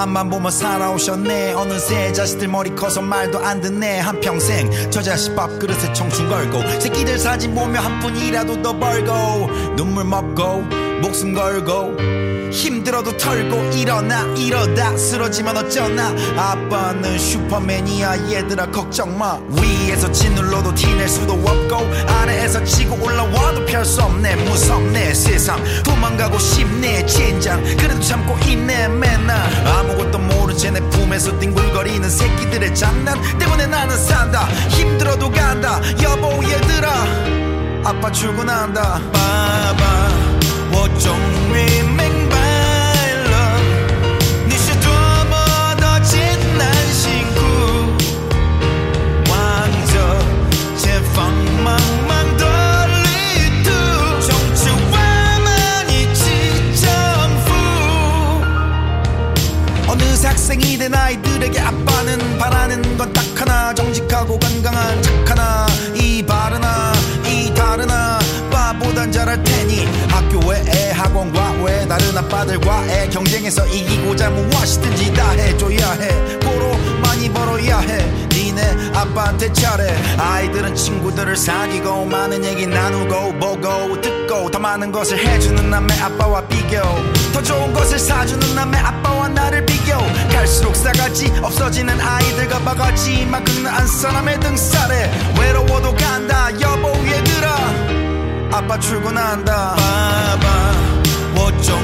앞만 보며 살아오셨네. 어느새 자식들 머리 커서 말도 안 듣네. 한평생 저 자식 밥그릇에 청춘 걸고 새끼들 사진 보며 한 푼이라도 더 벌고 눈물 먹고 목숨 걸고 힘들어도 털고 일어나 이러다. 쓰러지면 어쩌나. 아빠는 슈퍼맨이야 얘들아 걱정 마. 위에서 짓눌러도 티낼 수도 없고 아래에서 치고 올라와도 펼수 없네. 무섭네 세상. 도망가고 싶네 젠장. 그래도 참고 있네 맨날. 아무것도 모른 채 내 품에서 뒹굴거리는 새끼들의 장난 때문에 나는 산다. 힘들어도 간다. 여보 얘들아. 아빠 출근한다. 빠바 我终 사귀고 많은 얘기 나누고 보고 듣고 더 많은 것을 해주는 남의 아빠와 비교. 더 좋은 것을 사주는 남의 아빠와 나를 비교. 갈수록 싸가지 없어지는 아이들과 바가지 막 긁는 사람의 등살에 외로워도 간다. 여보 얘들아. 아빠 출근한다. 봐봐. 뭐좀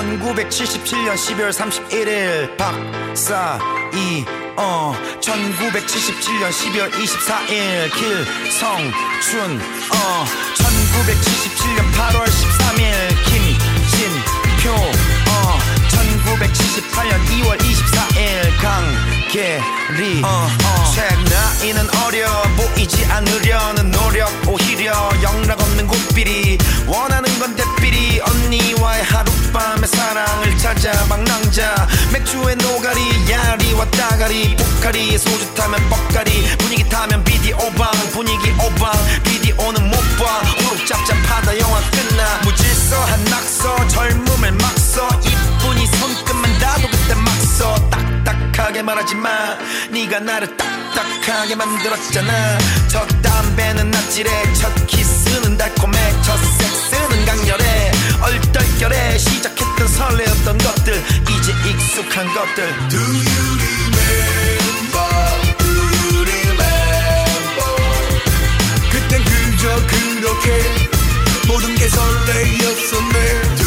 1977년 12월 31일 박사 이 어. 1977년 12월 24일 길성춘 어. 1977년 8월 13일 김진표 어. 1978년 2월 24일 강계리 어, 어. 책 나이는 어려 보이지 않으려는 노력 오히려 영락 없는 고삐리. 원하는 건 대삐리. 언니와의 하룻 밤의 사랑을 찾아 망랑자. 맥주에 노가리 야리와 따가리 포카리 소주 타면 뻑가리. 분위기 타면 비디오 방 분위기 오방. 비디오는 못봐. 오룩잡잡하다 영화 끝나. 무질서한 낙서 젊음을 막서. 이쁜이 손끝만 닿아도 그때 막서. 딱딱하게 말하지 마. 네가 나를 딱딱하게 만들었잖아. 첫 담배는 낯질해. 첫 키스는 달콤해. 첫 섹스는 강렬해 얼떨결에 시작했던 설레었던 것들 이제 익숙한 것들 Do you remember? Do you remember? 그땐 그저 그렇게 모든 게 설레였었네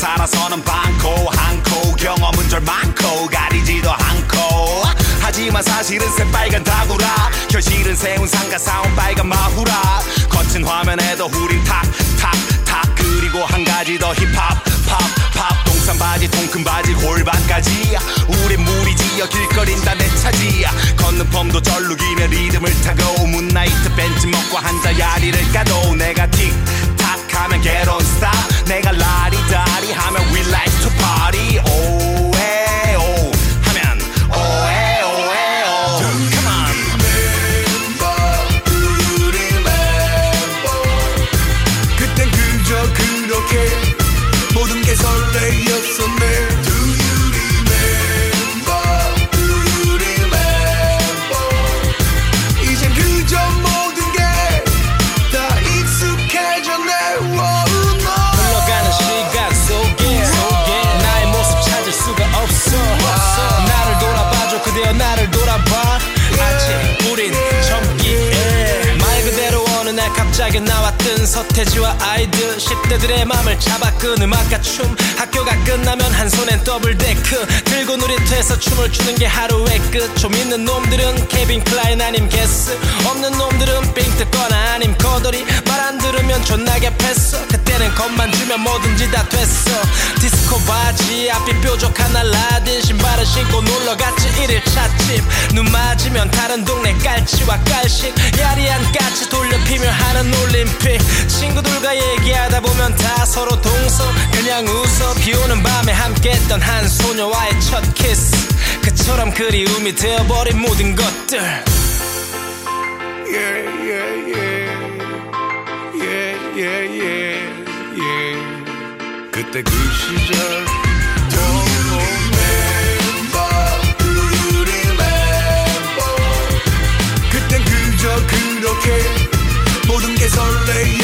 살아서는 많고 한코 경험은 절 많고 가리지도 않고. 하지만 사실은 새빨간 다구라. 현실은 세운 상가 사온 빨간 마후라. 거친 화면에도 우린 탁탁탁. 그리고 한 가지 더 힙합 팝팝. 동산 바지 통큰 바지 골반까지. 우린 무리지어 길거린다 내 차지. 걷는 펌도 절룩이며 리듬을 타고 문나이트 벤치 먹고 한자 야리를 까도 내가 틱탁 하면 on stop 내가 라리다리 하면 we like to party 오 서태지와 아이들 10대들의 맘을 잡아 끈 음악과 춤. 학교가 끝나면 한 손엔 double deck. 들고 놀이터에서 춤을 추는 게 하루의 끝. 좀 있는 놈들은 Calvin Klein 아님 Guess. 없는 놈들은 삥 뜯거나 아님 거덜이. 말 안 들으면 존나게 패어 그때는 겁만 주면 뭐든지 다 됐어. 디스코 바지 앞이 뾰족한 알라딘. 신발을 신고 놀러갔지 일일 찻집. 눈 맞으면 다른 동네 깔치와 깔식. 야리한 까치 돌려 피며 하는 올림픽 친구들과 얘기하다 보면 다 서로 동서 그냥 웃어. 비 오는 밤에 함께 했던 한 소녀와의 첫 키스. 그처럼 그리움이 되어버린 모든 것들. Yeah, yeah, yeah. 그때 그 시절? 그땐 그저 그렇게 모든 게 설레였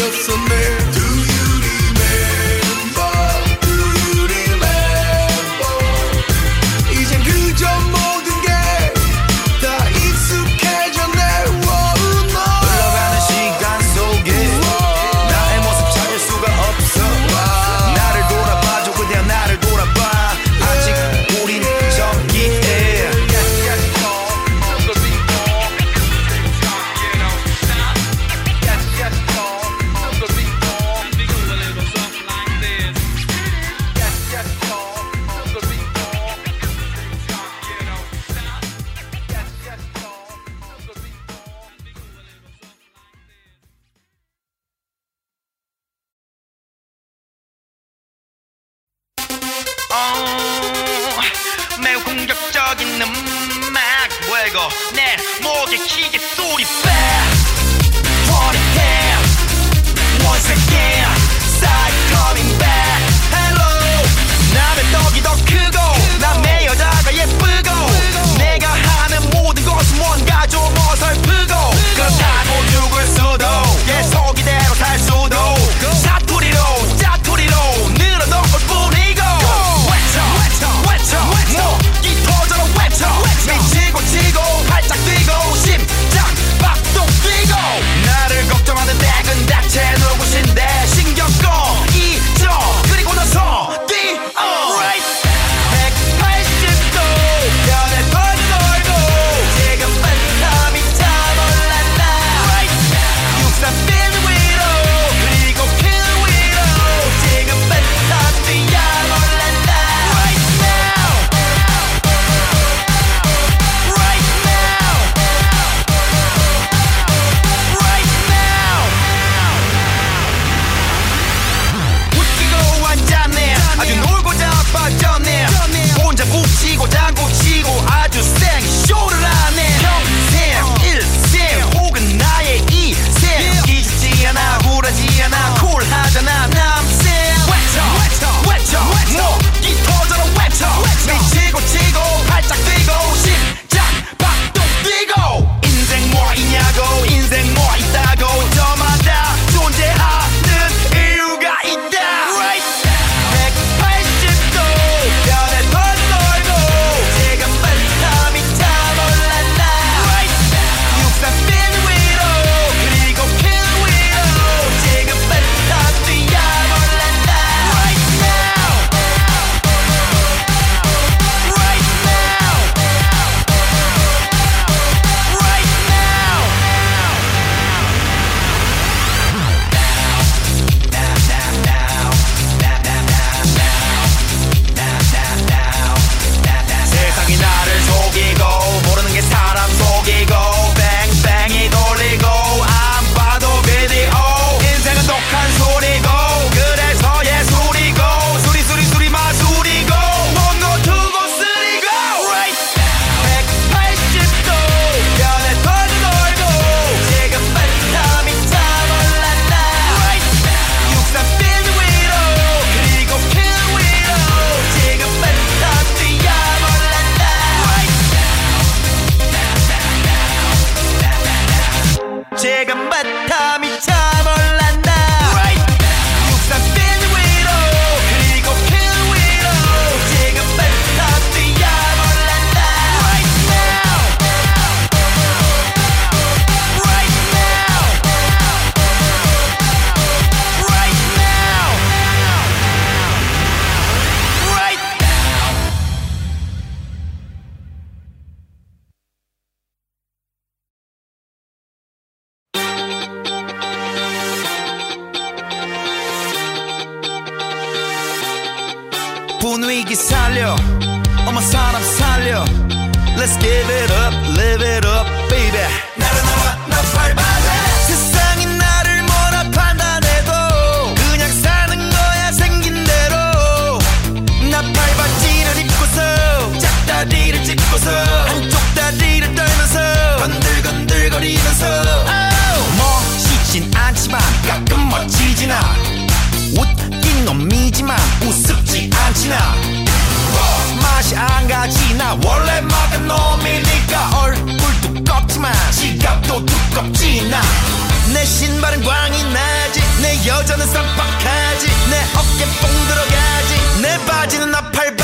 쌈박하지. 내 어깨 뽕 들어가지. 내 바지는 나팔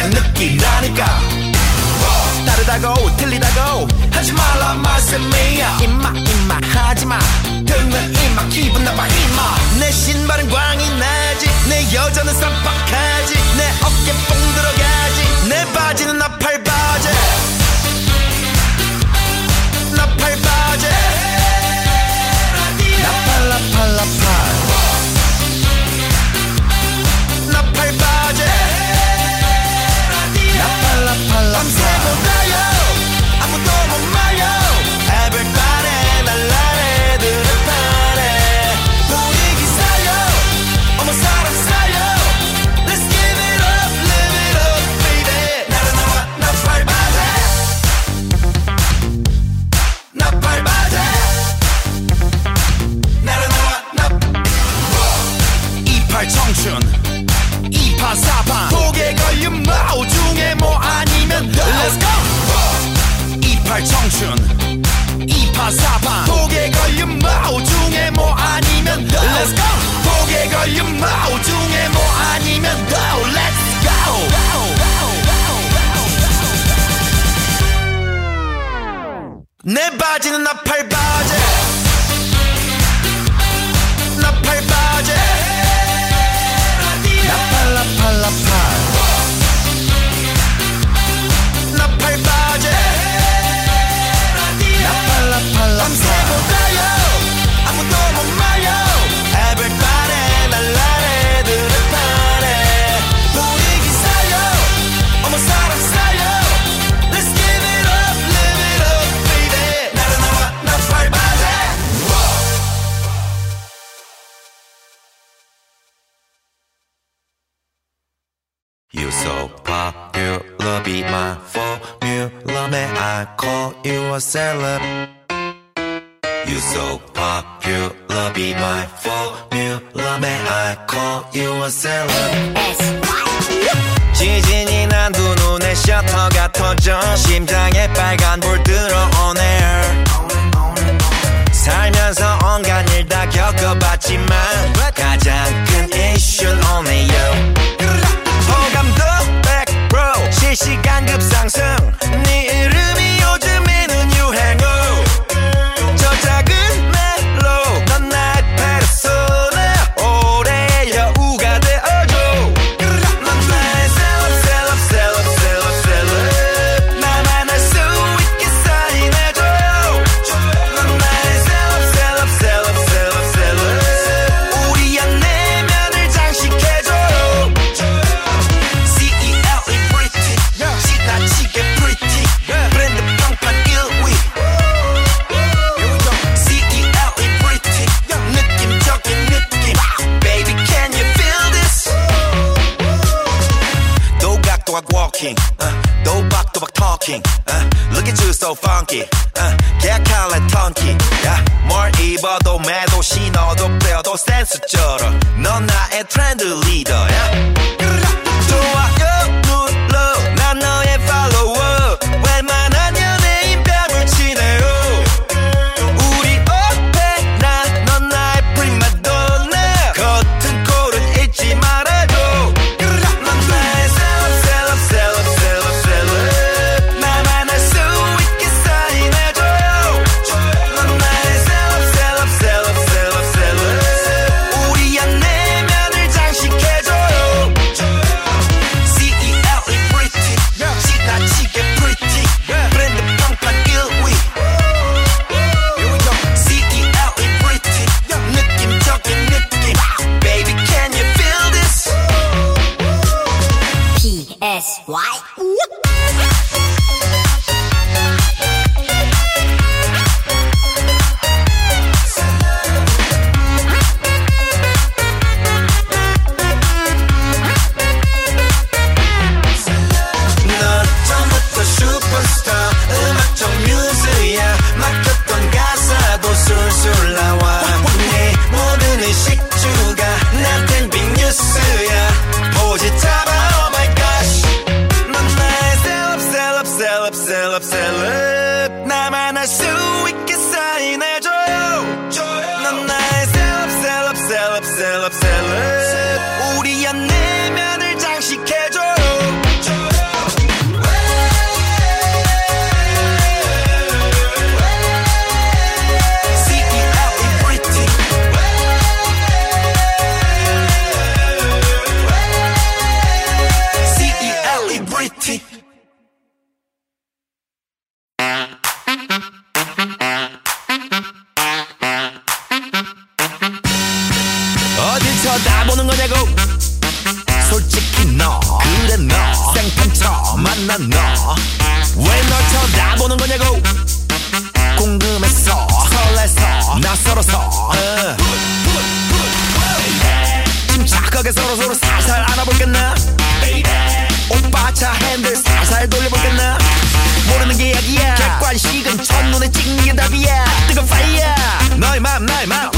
내 느끼라니까. 다르다고 뭐, 틀리다고 하지 말라 말씀이야. 임마 임마 하지마. 듣는 임마 기분 나빠 임마. 내 신발은 광이 나지. 내 여자는 쌈박하지. 내 어깨 뽕 들어가지. 내 바지는 나팔 바지. 나팔 바지. 나팔 나팔 나팔 널 청춘. 이파사파 독에 걸린 마오 중에 뭐 아니면 너 Let's go. 독에 걸린 마오 중에 뭐 아니면 너 Let's go. 내 바지는 나팔 바지. you a celeb. You so popular, be my formula. May I call you a celeb? 지진이 난 두 눈에 셔터가 터져 심장에 빨간 불 들어오네. 살면서 온갖 일 다 겪어봤지만 가장 큰 이슈는 only you. 호감도 100% 실시간 급상승. 네 이름이 요 틈에는 유행어 저 작은 walking uh, 또박또박 talking uh, look at you so funky uh, 계약할래 턴키 yeah, 뭘 입어도 매도 신어도 빼어도 센스쩔어 넌 나의 트렌드 리더 yeah. 좋아 너. 그래 너. 생판 처음 만난 너왜 널 쳐다보는 거냐고. 궁금해서 설레서 낯설어서. 어. 침착하게 서로서로 살살 알아볼겠나? 오빠 차 핸들 살살 돌려볼겠나? 모르는 게 약이야. 객관식은 첫눈에 찍는 게 답이야. 뜨거운 파이어 너의 맘 나의 맘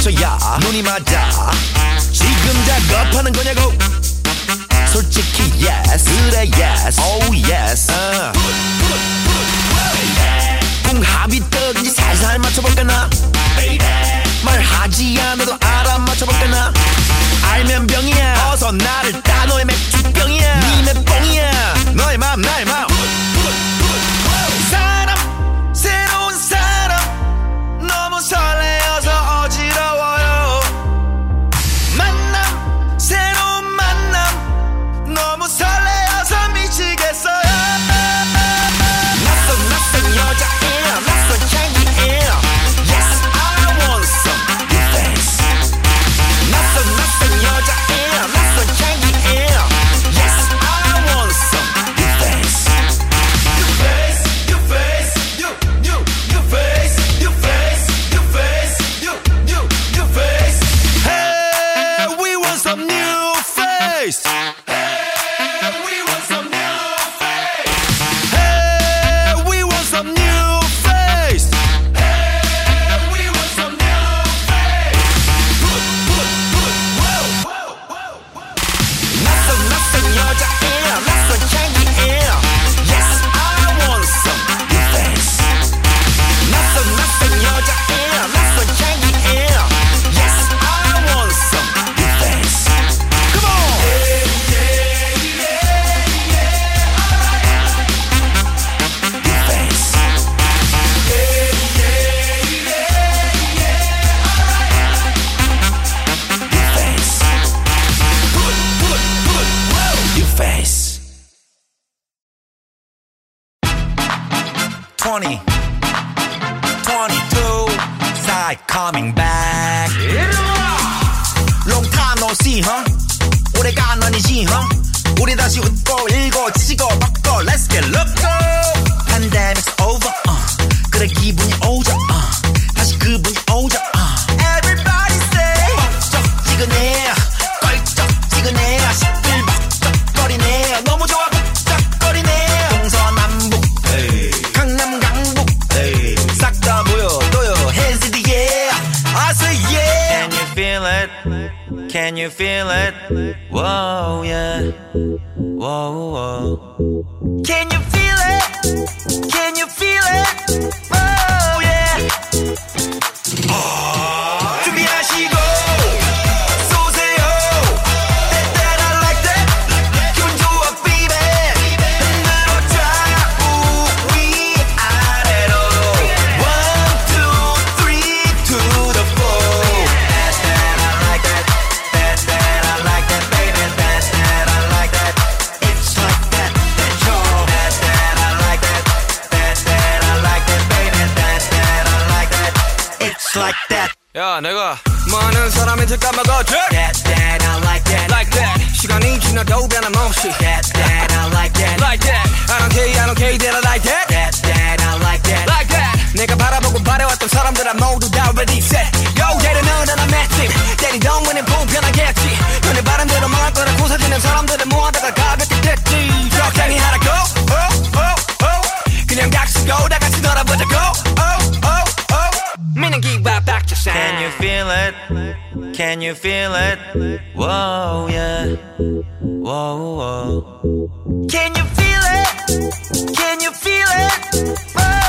맞춰야 눈이 맞아. 지금 작업하는 거냐고? 솔직히 yes 그래 yes oh yes. 어. 궁합이 떡인지 살살 맞춰볼까나? 말하지 않아도 알아 맞춰볼까나? 알면 병이야. 어서 나를 따 너의 맥주병이야. 니 맷뽕이야. 너의 맘 나의 맘 많은 사람들은 뭐하다가 가볍게 됐지 적당히 하라고 oh, oh, oh. 그냥 닥치고 다 같이 놀아보자고 oh, oh, oh. 미는 기와 박자상 Can you feel it? Can you feel it? Whoa yeah Whoa whoa Can you feel it? Can you feel it? Whoa.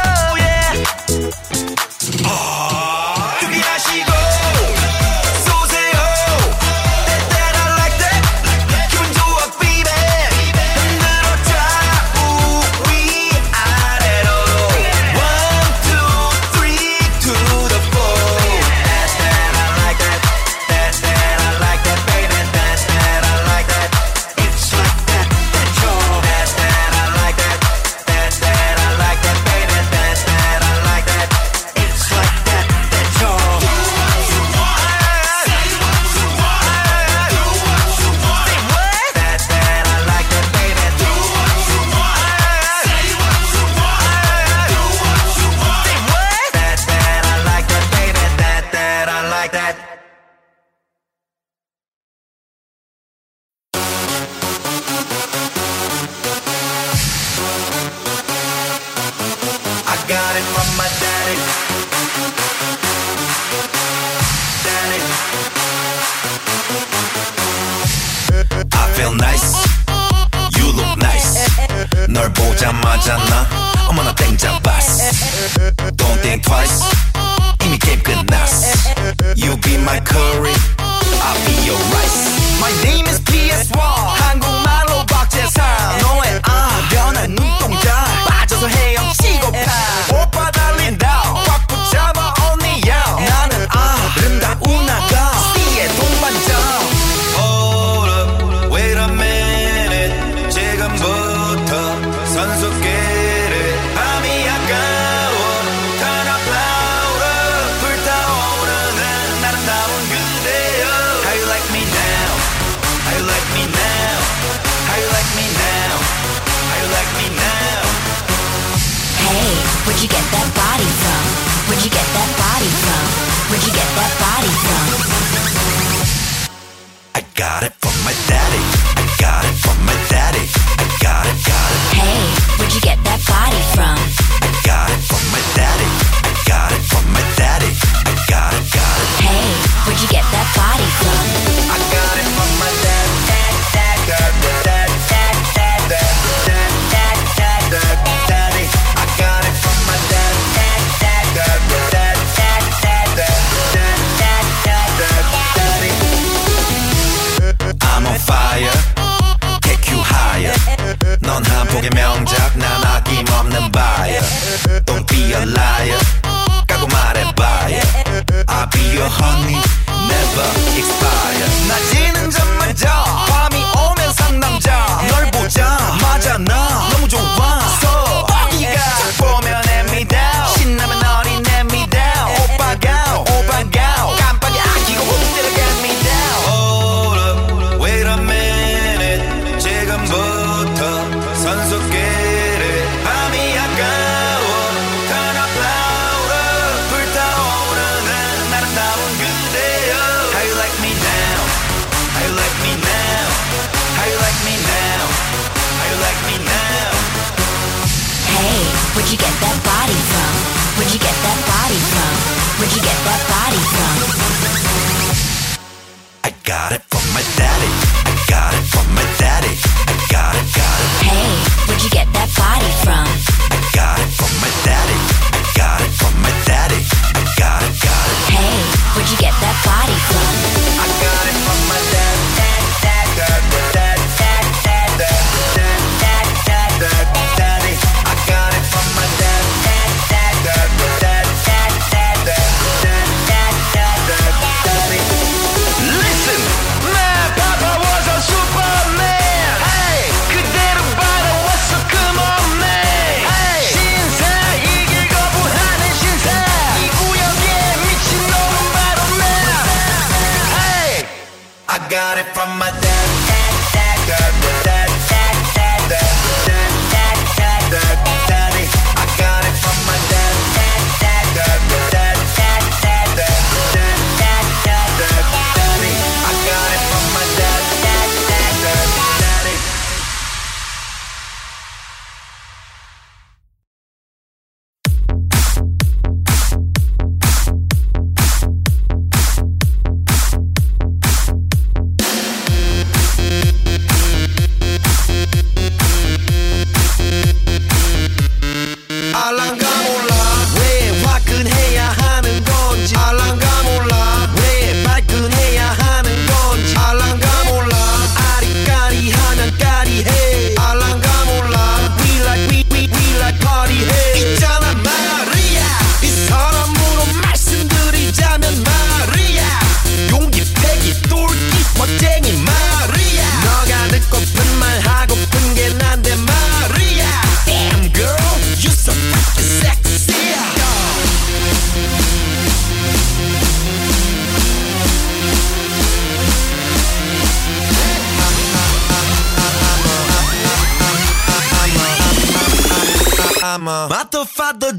Where'd you get that body from? Where'd you get that body from? I got it from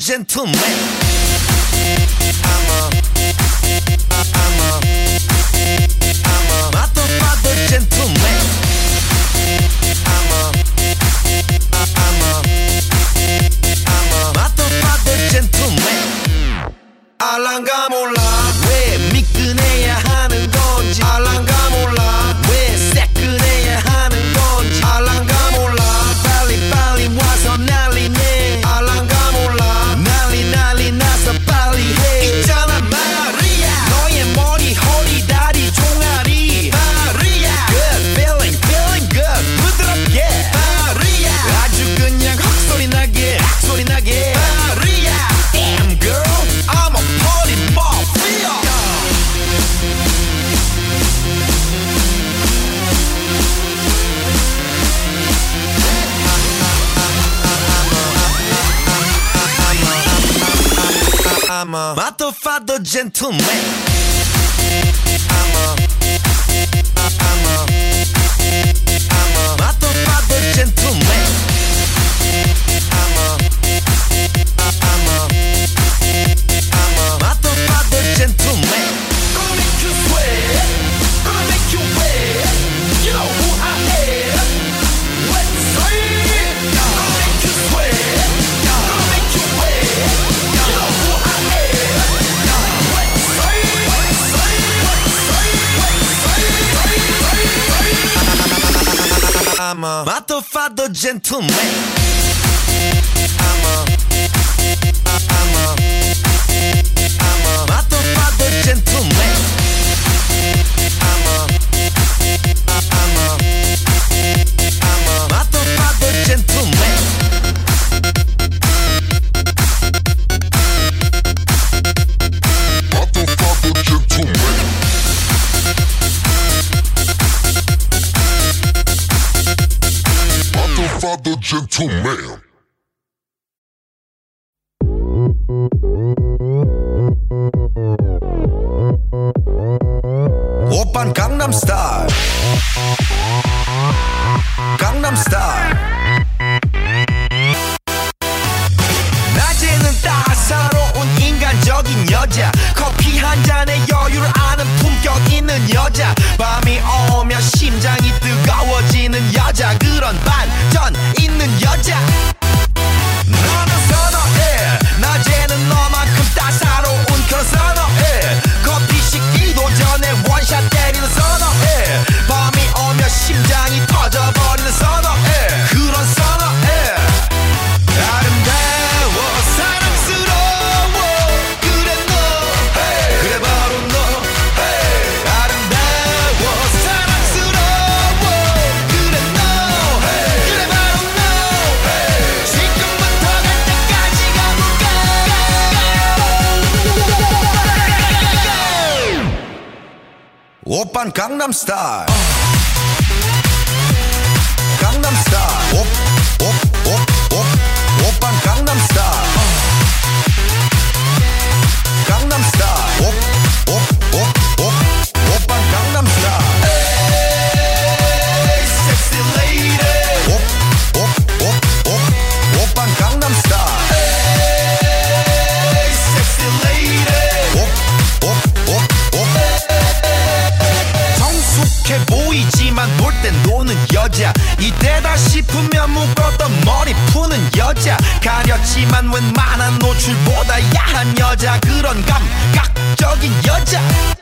Gentlemen. gentlemen. I'm a Matofado gentleman. I'm a I'm a 여자 밤이 오면 심장이 뜨거워지는 여자. 그런 반전 있는 여자. van Gangnam Style 여자 그런 감각적인 여자.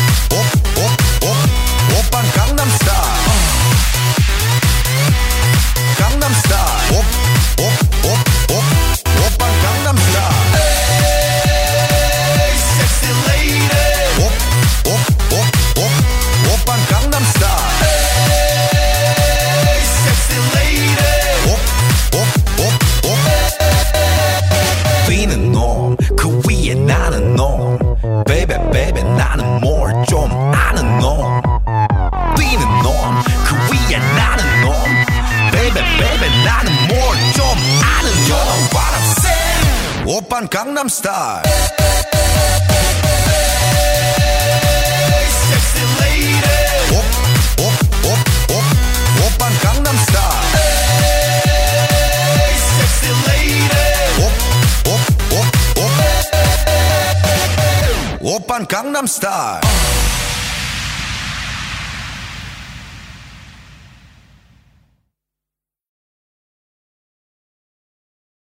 star.